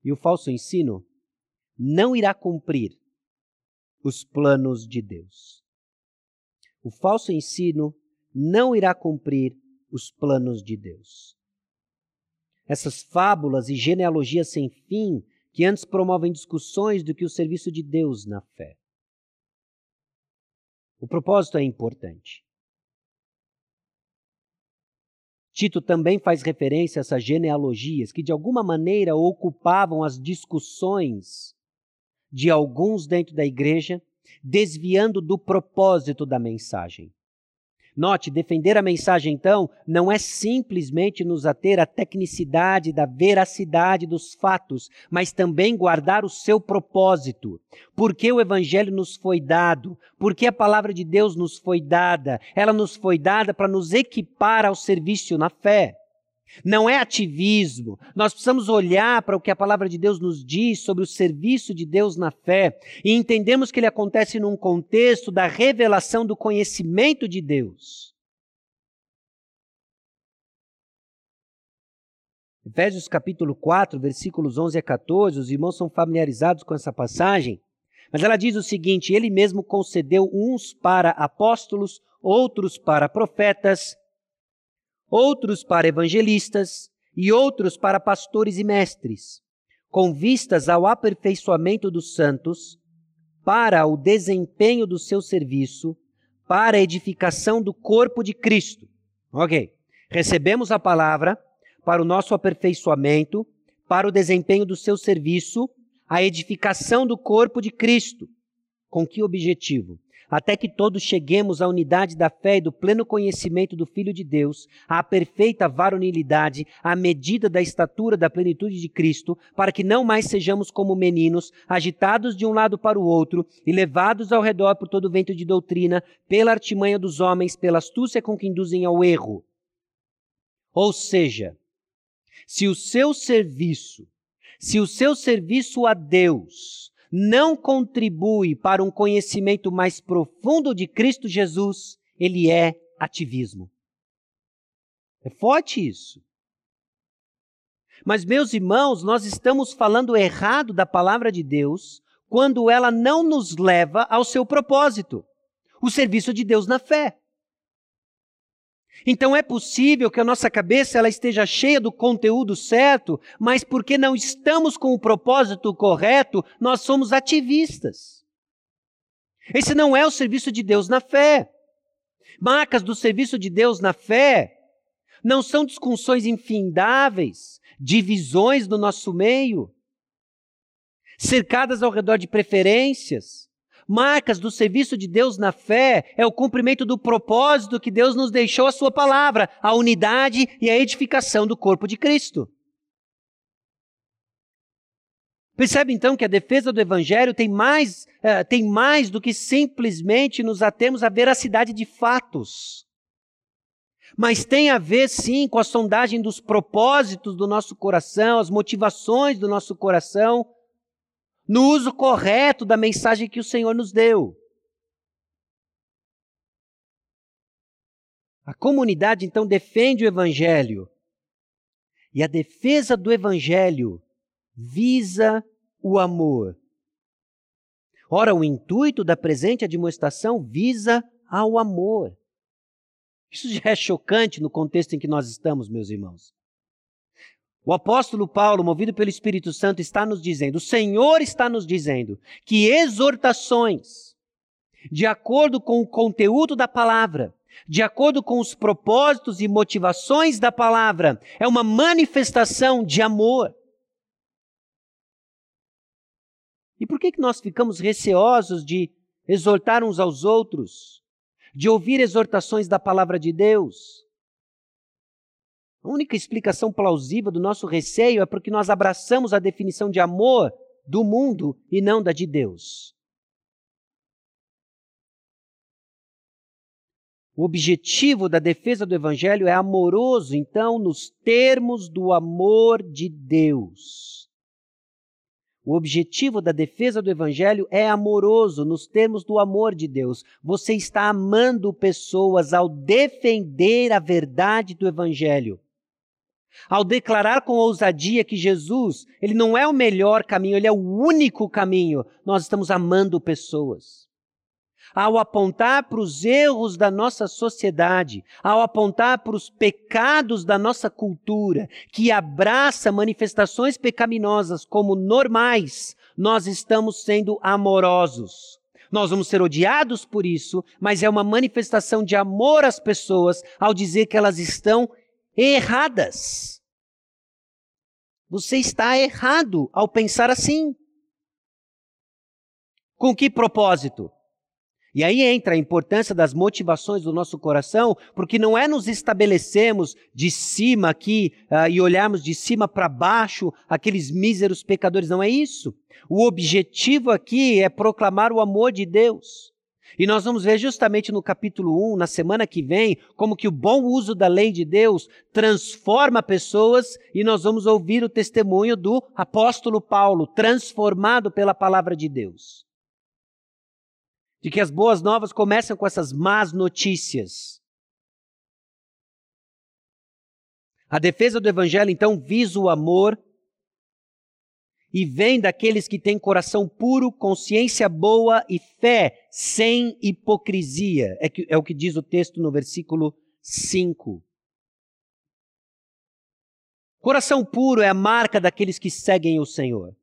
E o falso ensino não irá cumprir os planos de Deus. O falso ensino não irá cumprir os planos de Deus. Essas fábulas e genealogias sem fim que antes promovem discussões do que o serviço de Deus na fé. O propósito é importante. Tito também faz referência a essas genealogias que, de alguma maneira, ocupavam as discussões de alguns dentro da igreja, desviando do propósito da mensagem. Note, defender a mensagem, então, não é simplesmente nos ater à tecnicidade da veracidade dos fatos, mas também guardar o seu propósito. Porque o Evangelho nos foi dado, porque a palavra de Deus nos foi dada, ela nos foi dada para nos equipar ao serviço na fé. Não é ativismo. Nós precisamos olhar para o que a palavra de Deus nos diz sobre o serviço de Deus na fé e entendemos que ele acontece num contexto da revelação do conhecimento de Deus. Efésios capítulo 4, versículos 11 a 14, os irmãos são familiarizados com essa passagem, mas ela diz o seguinte: Ele mesmo concedeu uns para apóstolos, outros para profetas, outros para evangelistas e outros para pastores e mestres, com vistas ao aperfeiçoamento dos santos, para o desempenho do seu serviço, para a edificação do corpo de Cristo. Ok. Recebemos a palavra para o nosso aperfeiçoamento, para o desempenho do seu serviço, a edificação do corpo de Cristo. Com que objetivo? Até que todos cheguemos à unidade da fé e do pleno conhecimento do Filho de Deus, à perfeita varonilidade, à medida da estatura da plenitude de Cristo, para que não mais sejamos como meninos, agitados de um lado para o outro e levados ao redor por todo vento de doutrina, pela artimanha dos homens, pela astúcia com que induzem ao erro. Ou seja, se o seu serviço, se o seu serviço a Deus não contribui para um conhecimento mais profundo de Cristo Jesus, ele é ativismo. É forte isso. Mas, meus irmãos, nós estamos falando errado da palavra de Deus quando ela não nos leva ao seu propósito o serviço de Deus na fé. Então é possível que a nossa cabeça ela esteja cheia do conteúdo certo, mas porque não estamos com o propósito correto, nós somos ativistas. Esse não é o serviço de Deus na fé. Marcas do serviço de Deus na fé não são discussões infindáveis, divisões no nosso meio, cercadas ao redor de preferências, marcas do serviço de Deus na fé é o cumprimento do propósito que Deus nos deixou a sua palavra, a unidade e a edificação do corpo de Cristo. Percebe então que a defesa do Evangelho tem mais, uh, tem mais do que simplesmente nos atemos à veracidade de fatos. Mas tem a ver sim com a sondagem dos propósitos do nosso coração, as motivações do nosso coração, no uso correto da mensagem que o Senhor nos deu. A comunidade então defende o Evangelho. E a defesa do Evangelho visa o amor. Ora, o intuito da presente admoestação visa ao amor. Isso já é chocante no contexto em que nós estamos, meus irmãos. O apóstolo Paulo, movido pelo Espírito Santo, está nos dizendo, o Senhor está nos dizendo, que exortações, de acordo com o conteúdo da palavra, de acordo com os propósitos e motivações da palavra, é uma manifestação de amor. E por que, que nós ficamos receosos de exortar uns aos outros, de ouvir exortações da palavra de Deus? A única explicação plausível do nosso receio é porque nós abraçamos a definição de amor do mundo e não da de Deus. O objetivo da defesa do Evangelho é amoroso, então, nos termos do amor de Deus. O objetivo da defesa do Evangelho é amoroso, nos termos do amor de Deus. Você está amando pessoas ao defender a verdade do Evangelho. Ao declarar com ousadia que Jesus, ele não é o melhor caminho, ele é o único caminho, nós estamos amando pessoas. ao apontar para os erros da nossa sociedade, ao apontar para os pecados da nossa cultura, que abraça manifestações pecaminosas como normais, nós estamos sendo amorosos. Nós vamos ser odiados por isso, mas é uma manifestação de amor às pessoas ao dizer que elas estão erradas. Você está errado ao pensar assim. Com que propósito? E aí entra a importância das motivações do nosso coração, porque não é nos estabelecermos de cima aqui uh, e olharmos de cima para baixo aqueles míseros pecadores, não é isso. O objetivo aqui é proclamar o amor de Deus. E nós vamos ver justamente no capítulo 1, na semana que vem, como que o bom uso da lei de Deus transforma pessoas e nós vamos ouvir o testemunho do apóstolo Paulo, transformado pela palavra de Deus de que as boas novas começam com essas más notícias. A defesa do evangelho, então, visa o amor e vem daqueles que têm coração puro, consciência boa e fé sem hipocrisia. É, que, é o que diz o texto no versículo 5. Coração puro é a marca daqueles que seguem o Senhor.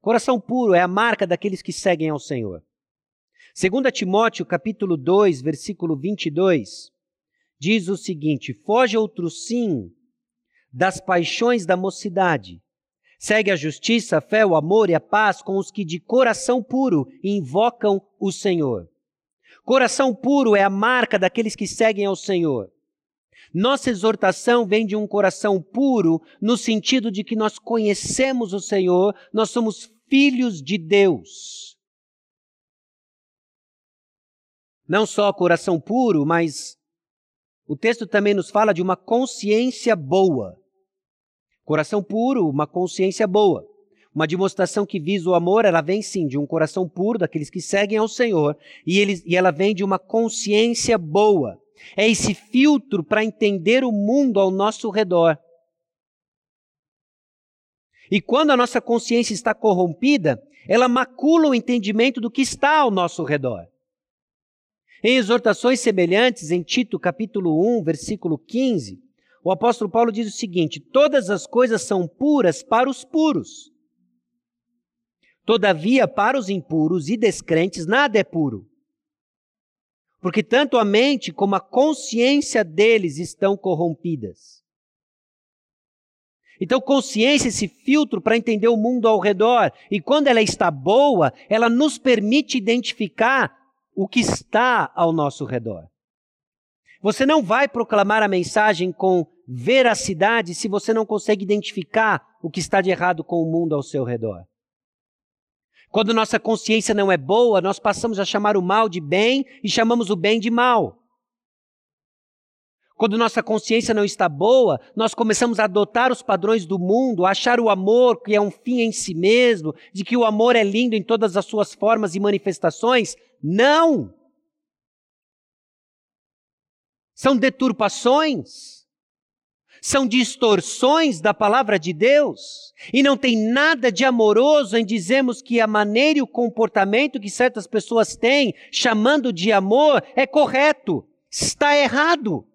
Coração puro é a marca daqueles que seguem ao Senhor. 2 Timóteo capítulo 2, versículo 22, diz o seguinte: Foge outro sim das paixões da mocidade. Segue a justiça, a fé, o amor e a paz com os que de coração puro invocam o Senhor. Coração puro é a marca daqueles que seguem ao Senhor. Nossa exortação vem de um coração puro, no sentido de que nós conhecemos o Senhor, nós somos filhos de Deus. não só coração puro, mas o texto também nos fala de uma consciência boa. Coração puro, uma consciência boa. Uma demonstração que visa o amor, ela vem sim de um coração puro, daqueles que seguem ao Senhor, e, eles, e ela vem de uma consciência boa. É esse filtro para entender o mundo ao nosso redor. E quando a nossa consciência está corrompida, ela macula o entendimento do que está ao nosso redor. Em exortações semelhantes, em Tito capítulo 1, versículo 15, o apóstolo Paulo diz o seguinte: Todas as coisas são puras para os puros. Todavia, para os impuros e descrentes, nada é puro. Porque tanto a mente como a consciência deles estão corrompidas. Então, consciência, esse filtro para entender o mundo ao redor. E quando ela está boa, ela nos permite identificar o que está ao nosso redor. Você não vai proclamar a mensagem com veracidade se você não consegue identificar o que está de errado com o mundo ao seu redor. Quando nossa consciência não é boa, nós passamos a chamar o mal de bem e chamamos o bem de mal. Quando nossa consciência não está boa, nós começamos a adotar os padrões do mundo, a achar o amor que é um fim em si mesmo, de que o amor é lindo em todas as suas formas e manifestações, não! São deturpações, são distorções da palavra de Deus, e não tem nada de amoroso em dizermos que a maneira e o comportamento que certas pessoas têm, chamando de amor, é correto. Está errado.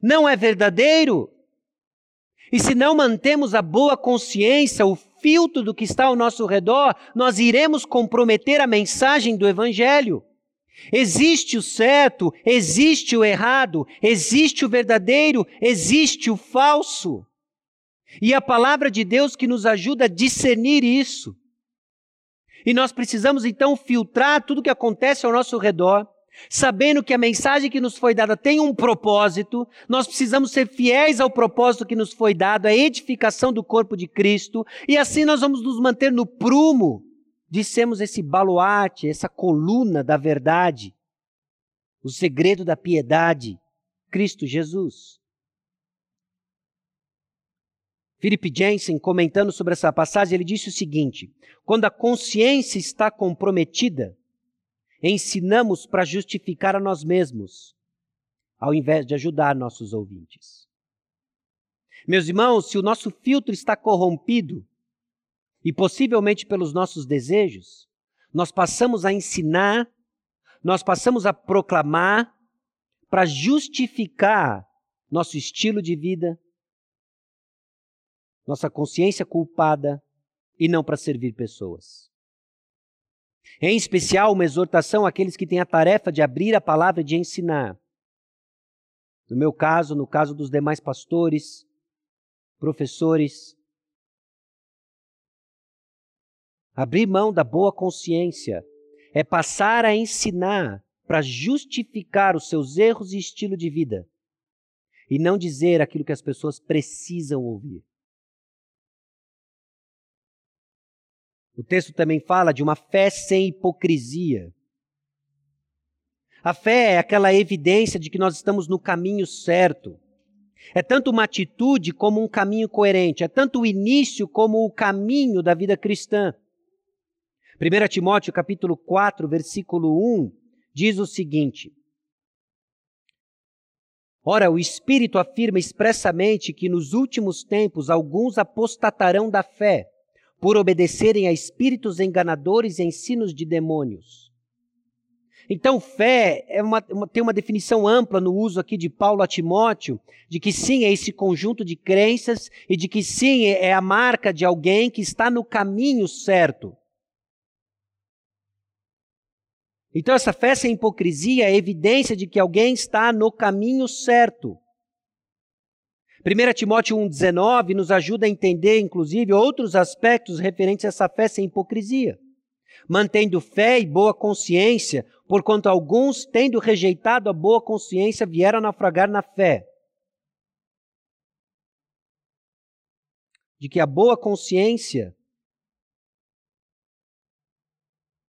Não é verdadeiro. E se não mantemos a boa consciência, o filtro do que está ao nosso redor, nós iremos comprometer a mensagem do Evangelho. Existe o certo, existe o errado, existe o verdadeiro, existe o falso. E a palavra de Deus que nos ajuda a discernir isso. E nós precisamos então filtrar tudo que acontece ao nosso redor Sabendo que a mensagem que nos foi dada tem um propósito, nós precisamos ser fiéis ao propósito que nos foi dado, a edificação do corpo de Cristo, e assim nós vamos nos manter no prumo de sermos esse baluarte, essa coluna da verdade, o segredo da piedade, Cristo Jesus. Philip Jensen, comentando sobre essa passagem, ele disse o seguinte: quando a consciência está comprometida, ensinamos para justificar a nós mesmos, ao invés de ajudar nossos ouvintes. Meus irmãos, se o nosso filtro está corrompido, e possivelmente pelos nossos desejos, nós passamos a ensinar, nós passamos a proclamar para justificar nosso estilo de vida, nossa consciência culpada e não para servir pessoas. Em especial, uma exortação àqueles que têm a tarefa de abrir a palavra e de ensinar. No meu caso, no caso dos demais pastores, professores, abrir mão da boa consciência é passar a ensinar para justificar os seus erros e estilo de vida e não dizer aquilo que as pessoas precisam ouvir. O texto também fala de uma fé sem hipocrisia. A fé é aquela evidência de que nós estamos no caminho certo. É tanto uma atitude como um caminho coerente, é tanto o início como o caminho da vida cristã. 1 Timóteo capítulo 4, versículo 1 diz o seguinte: Ora, o Espírito afirma expressamente que nos últimos tempos alguns apostatarão da fé, por obedecerem a espíritos enganadores e ensinos de demônios. Então, fé é uma, uma, tem uma definição ampla no uso aqui de Paulo a Timóteo, de que sim, é esse conjunto de crenças e de que sim, é a marca de alguém que está no caminho certo. Então, essa fé sem hipocrisia é evidência de que alguém está no caminho certo. 1 Timóteo 1,19 nos ajuda a entender, inclusive, outros aspectos referentes a essa fé sem hipocrisia. Mantendo fé e boa consciência, porquanto alguns, tendo rejeitado a boa consciência, vieram naufragar na fé. De que a boa consciência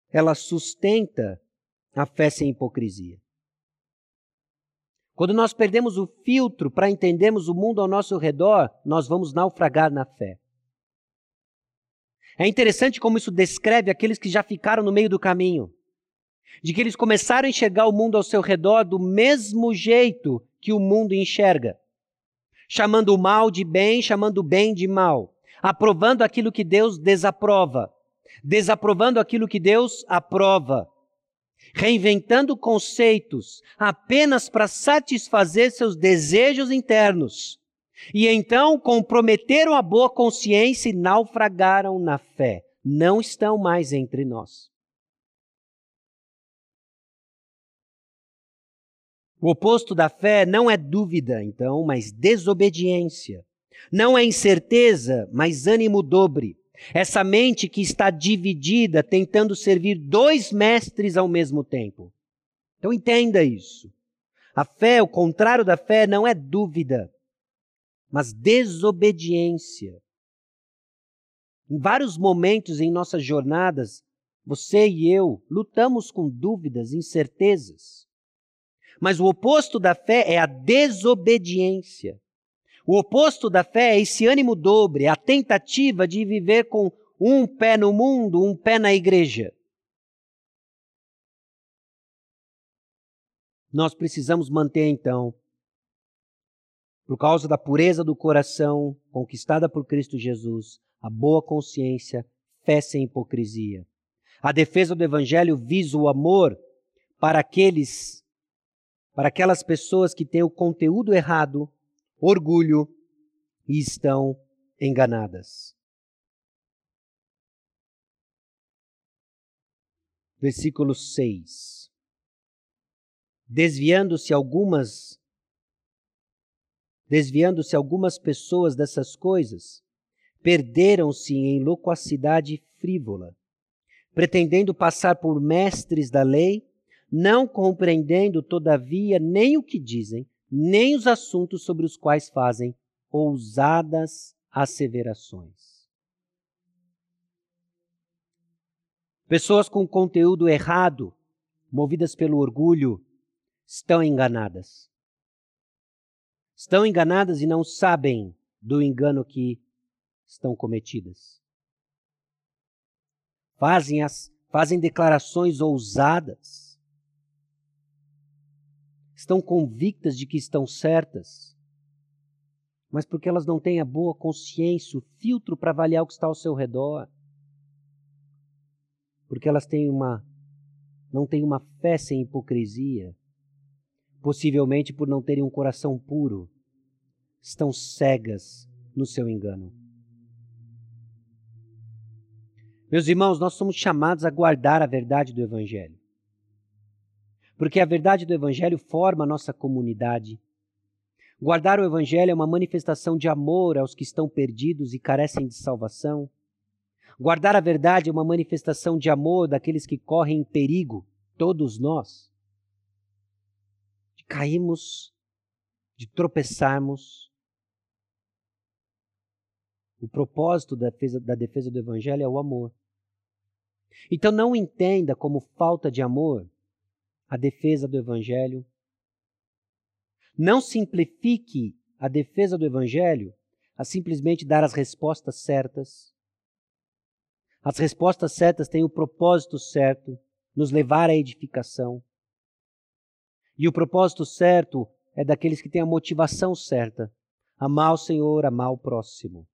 ela sustenta a fé sem hipocrisia. Quando nós perdemos o filtro para entendermos o mundo ao nosso redor, nós vamos naufragar na fé. É interessante como isso descreve aqueles que já ficaram no meio do caminho. De que eles começaram a enxergar o mundo ao seu redor do mesmo jeito que o mundo enxerga. Chamando o mal de bem, chamando o bem de mal. Aprovando aquilo que Deus desaprova. Desaprovando aquilo que Deus aprova reinventando conceitos apenas para satisfazer seus desejos internos. E então comprometeram a boa consciência e naufragaram na fé. Não estão mais entre nós. O oposto da fé não é dúvida, então, mas desobediência. Não é incerteza, mas ânimo dobre. Essa mente que está dividida, tentando servir dois mestres ao mesmo tempo. Então entenda isso. A fé, o contrário da fé, não é dúvida, mas desobediência. Em vários momentos em nossas jornadas, você e eu lutamos com dúvidas, incertezas. Mas o oposto da fé é a desobediência. O oposto da fé é esse ânimo dobre, a tentativa de viver com um pé no mundo, um pé na igreja. Nós precisamos manter então, por causa da pureza do coração conquistada por Cristo Jesus, a boa consciência, fé sem hipocrisia. A defesa do evangelho visa o amor para aqueles para aquelas pessoas que têm o conteúdo errado orgulho e estão enganadas. Versículo 6. Desviando-se algumas desviando-se algumas pessoas dessas coisas, perderam-se em loquacidade frívola, pretendendo passar por mestres da lei, não compreendendo, todavia, nem o que dizem, nem os assuntos sobre os quais fazem ousadas asseverações. Pessoas com conteúdo errado, movidas pelo orgulho, estão enganadas. Estão enganadas e não sabem do engano que estão cometidas. Fazem, as, fazem declarações ousadas estão convictas de que estão certas, mas porque elas não têm a boa consciência, o filtro para avaliar o que está ao seu redor. porque elas têm uma não têm uma fé sem hipocrisia, possivelmente por não terem um coração puro, estão cegas no seu engano. Meus irmãos, nós somos chamados a guardar a verdade do Evangelho. Porque a verdade do Evangelho forma a nossa comunidade. Guardar o Evangelho é uma manifestação de amor aos que estão perdidos e carecem de salvação. Guardar a verdade é uma manifestação de amor daqueles que correm em perigo, todos nós. De cairmos, de tropeçarmos. O propósito da defesa, da defesa do Evangelho é o amor. Então não entenda como falta de amor a defesa do Evangelho. Não simplifique a defesa do Evangelho a simplesmente dar as respostas certas. As respostas certas têm o propósito certo, nos levar à edificação. E o propósito certo é daqueles que têm a motivação certa: amar o Senhor, amar o próximo.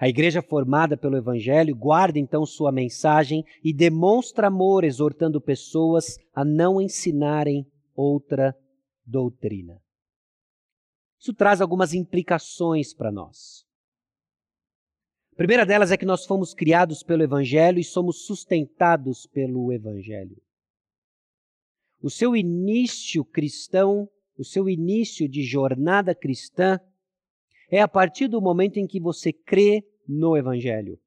A igreja formada pelo Evangelho guarda então sua mensagem e demonstra amor, exortando pessoas a não ensinarem outra doutrina. Isso traz algumas implicações para nós primeira delas é que nós fomos criados pelo Evangelho e somos sustentados pelo Evangelho. O seu início cristão, o seu início de jornada cristã, é a partir do momento em que você crê no Evangelho.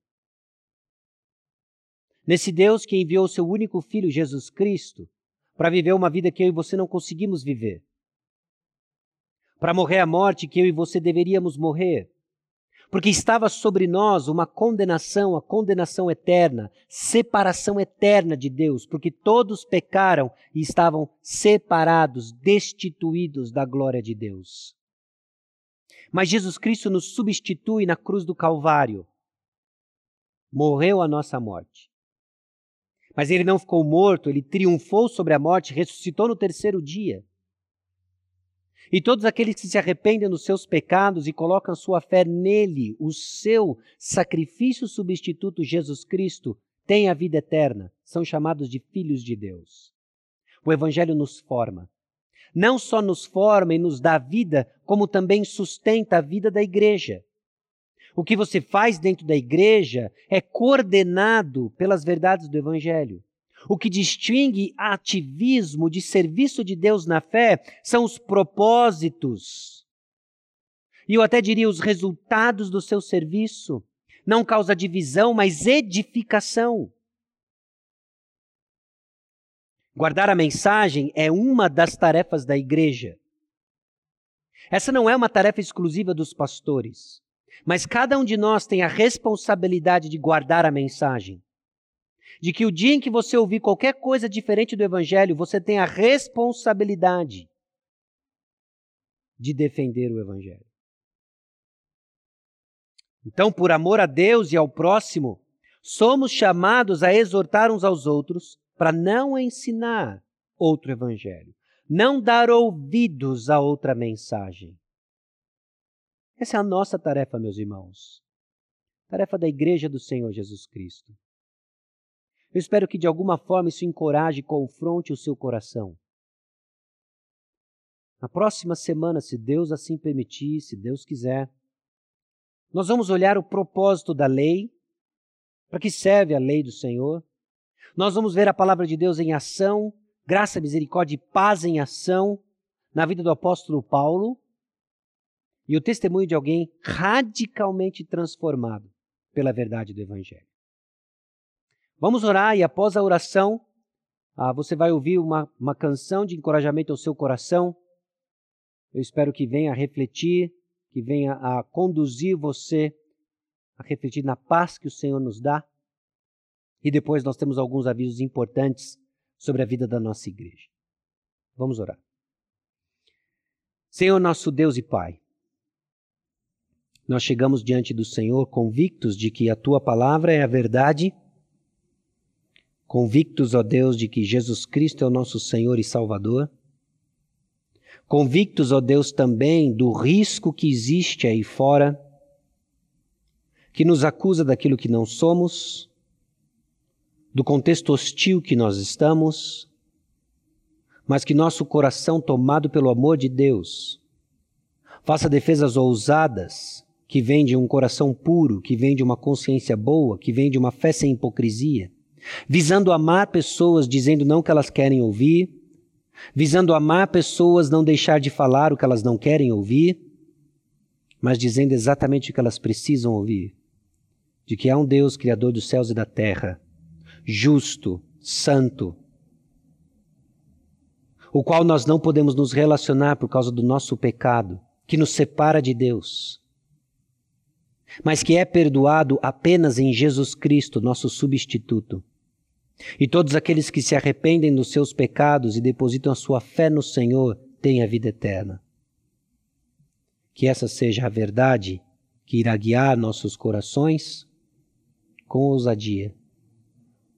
Nesse Deus que enviou o seu único filho, Jesus Cristo, para viver uma vida que eu e você não conseguimos viver. Para morrer a morte que eu e você deveríamos morrer porque estava sobre nós uma condenação, a condenação eterna, separação eterna de Deus, porque todos pecaram e estavam separados, destituídos da glória de Deus. Mas Jesus Cristo nos substitui na cruz do Calvário. Morreu a nossa morte. Mas ele não ficou morto, ele triunfou sobre a morte, ressuscitou no terceiro dia. E todos aqueles que se arrependem dos seus pecados e colocam sua fé nele, o seu sacrifício substituto Jesus Cristo, têm a vida eterna, são chamados de filhos de Deus. O Evangelho nos forma. Não só nos forma e nos dá vida, como também sustenta a vida da igreja. O que você faz dentro da igreja é coordenado pelas verdades do Evangelho. O que distingue ativismo de serviço de Deus na fé são os propósitos. E eu até diria os resultados do seu serviço. Não causa divisão, mas edificação. Guardar a mensagem é uma das tarefas da igreja. Essa não é uma tarefa exclusiva dos pastores, mas cada um de nós tem a responsabilidade de guardar a mensagem de que o dia em que você ouvir qualquer coisa diferente do Evangelho, você tem a responsabilidade de defender o Evangelho. Então, por amor a Deus e ao próximo, somos chamados a exortar uns aos outros para não ensinar outro Evangelho, não dar ouvidos a outra mensagem. Essa é a nossa tarefa, meus irmãos. Tarefa da Igreja do Senhor Jesus Cristo. Eu espero que de alguma forma isso encoraje e confronte o seu coração. Na próxima semana, se Deus assim permitir, se Deus quiser, nós vamos olhar o propósito da lei, para que serve a lei do Senhor. Nós vamos ver a palavra de Deus em ação, graça, misericórdia e paz em ação na vida do apóstolo Paulo e o testemunho de alguém radicalmente transformado pela verdade do Evangelho. Vamos orar e após a oração, ah, você vai ouvir uma, uma canção de encorajamento ao seu coração. Eu espero que venha a refletir, que venha a conduzir você a refletir na paz que o Senhor nos dá. E depois nós temos alguns avisos importantes sobre a vida da nossa igreja. Vamos orar. Senhor, nosso Deus e Pai, nós chegamos diante do Senhor convictos de que a tua palavra é a verdade convictos, ó Deus, de que Jesus Cristo é o nosso Senhor e Salvador, convictos, ó Deus, também do risco que existe aí fora, que nos acusa daquilo que não somos, do contexto hostil que nós estamos, mas que nosso coração, tomado pelo amor de Deus, faça defesas ousadas que vêm de um coração puro, que vêm de uma consciência boa, que vêm de uma fé sem hipocrisia, visando amar pessoas dizendo não o que elas querem ouvir, visando amar pessoas não deixar de falar o que elas não querem ouvir, mas dizendo exatamente o que elas precisam ouvir: de que há um Deus criador dos céus e da terra, justo, santo, o qual nós não podemos nos relacionar por causa do nosso pecado, que nos separa de Deus, mas que é perdoado apenas em Jesus Cristo, nosso substituto. E todos aqueles que se arrependem dos seus pecados e depositam a sua fé no Senhor têm a vida eterna. Que essa seja a verdade que irá guiar nossos corações com ousadia.